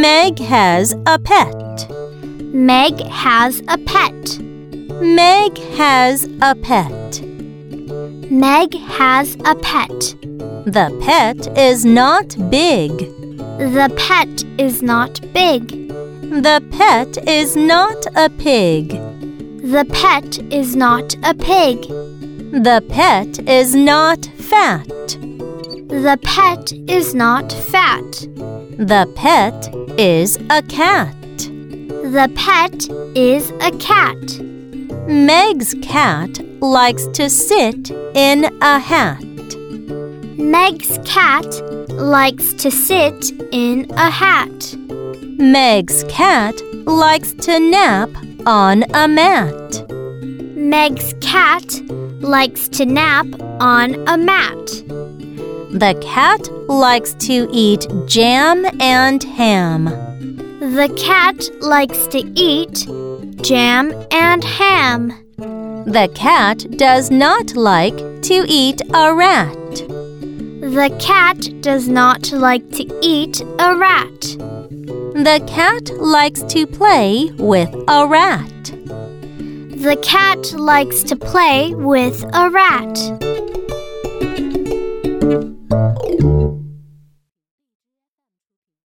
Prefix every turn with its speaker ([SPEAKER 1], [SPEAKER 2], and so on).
[SPEAKER 1] Meg has a pet.
[SPEAKER 2] Meg has a pet.
[SPEAKER 1] Meg has a pet.
[SPEAKER 2] Meg has a pet.
[SPEAKER 1] The pet is not big.
[SPEAKER 2] The pet is not big.
[SPEAKER 1] The pet is not a pig.
[SPEAKER 2] The pet is not a pig.
[SPEAKER 1] The pet is not fat.
[SPEAKER 2] The pet is not fat.
[SPEAKER 1] The pet is a cat.
[SPEAKER 2] The pet is a cat.
[SPEAKER 1] Meg's cat likes to sit in a hat.
[SPEAKER 2] Meg's cat likes to sit in a hat.
[SPEAKER 1] Meg's cat likes to nap on a mat.
[SPEAKER 2] Meg's cat likes to nap on a mat.
[SPEAKER 1] The cat likes to eat jam and ham.
[SPEAKER 2] The cat likes to eat jam and ham.
[SPEAKER 1] The cat does not like to eat a rat.
[SPEAKER 2] The cat does not like to eat a rat.
[SPEAKER 1] The cat likes to play with a rat.
[SPEAKER 2] The cat likes to play with a rat. Thank you.